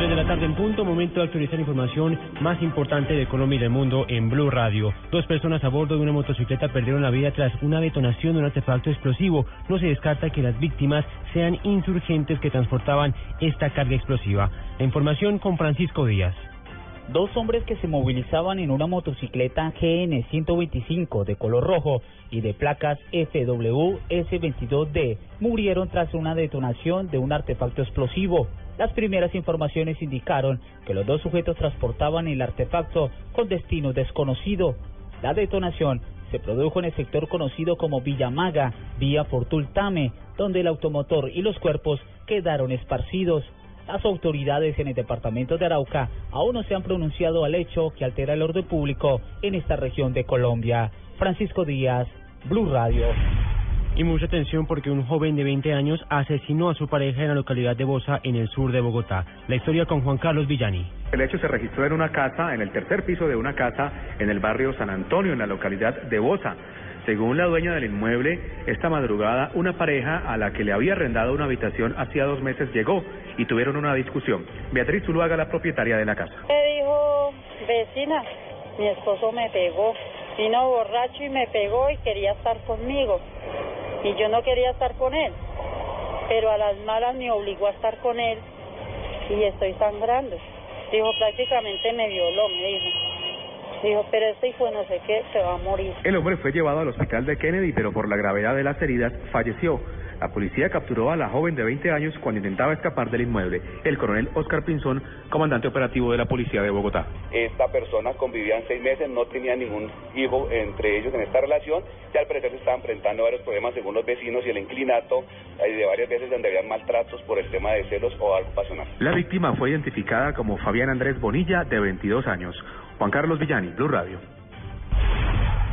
3 de la tarde en punto, momento de actualizar información más importante de Colombia y del mundo en Blue Radio. Dos personas a bordo de una motocicleta perdieron la vida tras una detonación de un artefacto explosivo. No se descarta que las víctimas sean insurgentes que transportaban esta carga explosiva. La información con Francisco Díaz. Dos hombres que se movilizaban en una motocicleta GN 125 de color rojo y de placas FWS22D murieron tras una detonación de un artefacto explosivo. Las primeras informaciones indicaron que los dos sujetos transportaban el artefacto con destino desconocido. La detonación se produjo en el sector conocido como Villamaga, vía Fortultame, donde el automotor y los cuerpos quedaron esparcidos. Las autoridades en el departamento de Arauca aún no se han pronunciado al hecho que altera el orden público en esta región de Colombia. Francisco Díaz, Blue Radio. Y mucha atención porque un joven de 20 años asesinó a su pareja en la localidad de Bosa, en el sur de Bogotá. La historia con Juan Carlos Villani. El hecho se registró en una casa, en el tercer piso de una casa en el barrio San Antonio, en la localidad de Bosa. Según la dueña del inmueble, esta madrugada una pareja a la que le había arrendado una habitación hacía dos meses llegó y tuvieron una discusión. Beatriz Zuluaga, la propietaria de la casa. Me dijo, vecina, mi esposo me pegó, vino borracho y me pegó y quería estar conmigo. Y yo no quería estar con él, pero a las malas me obligó a estar con él y estoy sangrando. Dijo, prácticamente me violó, me dijo. Dijo, pero este hijo no sé qué, se va a morir. El hombre fue llevado al hospital de Kennedy, pero por la gravedad de las heridas falleció. La policía capturó a la joven de 20 años cuando intentaba escapar del inmueble. El coronel Oscar Pinzón, comandante operativo de la policía de Bogotá. Esta persona convivía seis meses, no tenía ningún hijo entre ellos en esta relación. Ya al parecer se estaban enfrentando varios problemas según los vecinos y el inclinato hay de varias veces donde habían maltratos por el tema de celos o algo pasional. La víctima fue identificada como Fabián Andrés Bonilla, de 22 años. Juan Carlos Villani, Blue Radio.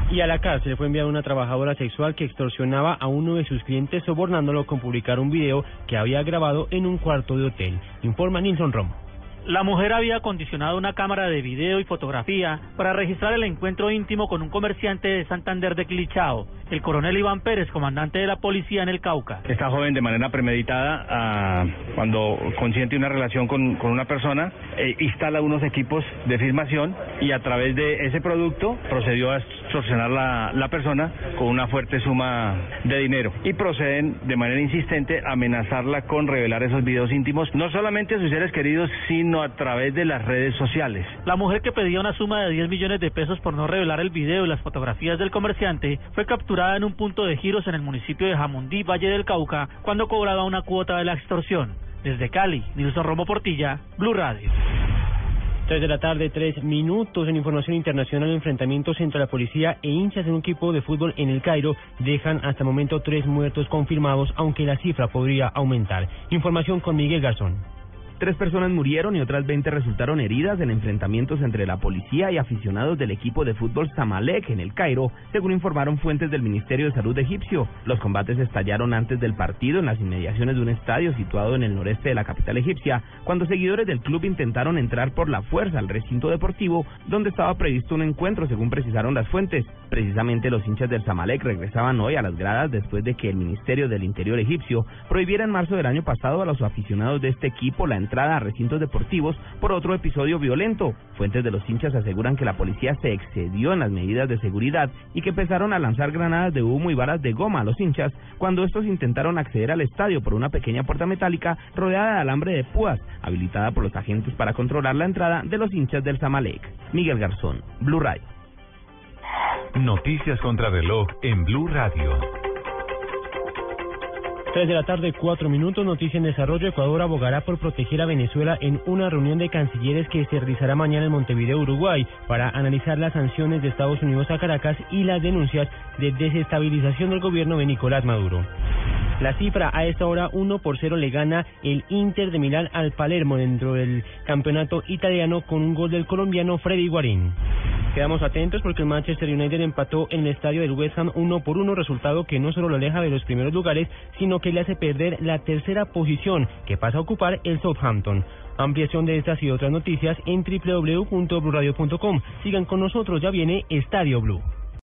Y a la cárcel fue enviada una trabajadora sexual que extorsionaba a uno de sus clientes sobornándolo con publicar un video que había grabado en un cuarto de hotel. Informa Nilson Romo. La mujer había acondicionado una cámara de video y fotografía para registrar el encuentro íntimo con un comerciante de Santander de Clichao, el coronel Iván Pérez, comandante de la policía en el Cauca. Esta joven de manera premeditada, ah, cuando consiente una relación con, con una persona, eh, instala unos equipos de filmación y a través de ese producto procedió a extorsionar la, la persona con una fuerte suma de dinero y proceden de manera insistente a amenazarla con revelar esos videos íntimos, no solamente a sus seres queridos, sino a través de las redes sociales. La mujer que pedía una suma de 10 millones de pesos por no revelar el video y las fotografías del comerciante fue capturada en un punto de giros en el municipio de Jamundí, Valle del Cauca, cuando cobraba una cuota de la extorsión. Desde Cali, Nilson Romo Portilla, Blue Radio. 3 de la tarde, tres minutos en información internacional. Enfrentamientos entre la policía e hinchas en un equipo de fútbol en el Cairo dejan hasta el momento tres muertos confirmados, aunque la cifra podría aumentar. Información con Miguel Garzón. Tres personas murieron y otras 20 resultaron heridas en enfrentamientos entre la policía y aficionados del equipo de fútbol Zamalek en el Cairo, según informaron fuentes del Ministerio de Salud egipcio. Los combates estallaron antes del partido en las inmediaciones de un estadio situado en el noreste de la capital egipcia, cuando seguidores del club intentaron entrar por la fuerza al recinto deportivo donde estaba previsto un encuentro, según precisaron las fuentes. Precisamente los hinchas del Zamalek regresaban hoy a las gradas después de que el Ministerio del Interior egipcio prohibiera en marzo del año pasado a los aficionados de este equipo la entrada a recintos deportivos por otro episodio violento. Fuentes de los hinchas aseguran que la policía se excedió en las medidas de seguridad y que empezaron a lanzar granadas de humo y balas de goma a los hinchas cuando estos intentaron acceder al estadio por una pequeña puerta metálica rodeada de alambre de púas, habilitada por los agentes para controlar la entrada de los hinchas del Zamalek. Miguel Garzón, Blue Radio. Noticias contra reloj en Blue Radio. 3 de la tarde, 4 minutos. Noticia en desarrollo. Ecuador abogará por proteger a Venezuela en una reunión de cancilleres que se realizará mañana en Montevideo, Uruguay, para analizar las sanciones de Estados Unidos a Caracas y las denuncias de desestabilización del gobierno de Nicolás Maduro. La cifra a esta hora 1 por 0 le gana el Inter de Milán al Palermo dentro del campeonato italiano con un gol del colombiano Freddy Guarín. Quedamos atentos porque el Manchester United empató en el estadio del West Ham 1 por 1, resultado que no solo lo aleja de los primeros lugares, sino que le hace perder la tercera posición que pasa a ocupar el Southampton. Ampliación de estas y otras noticias en www.bluradio.com. Sigan con nosotros, ya viene Estadio Blue.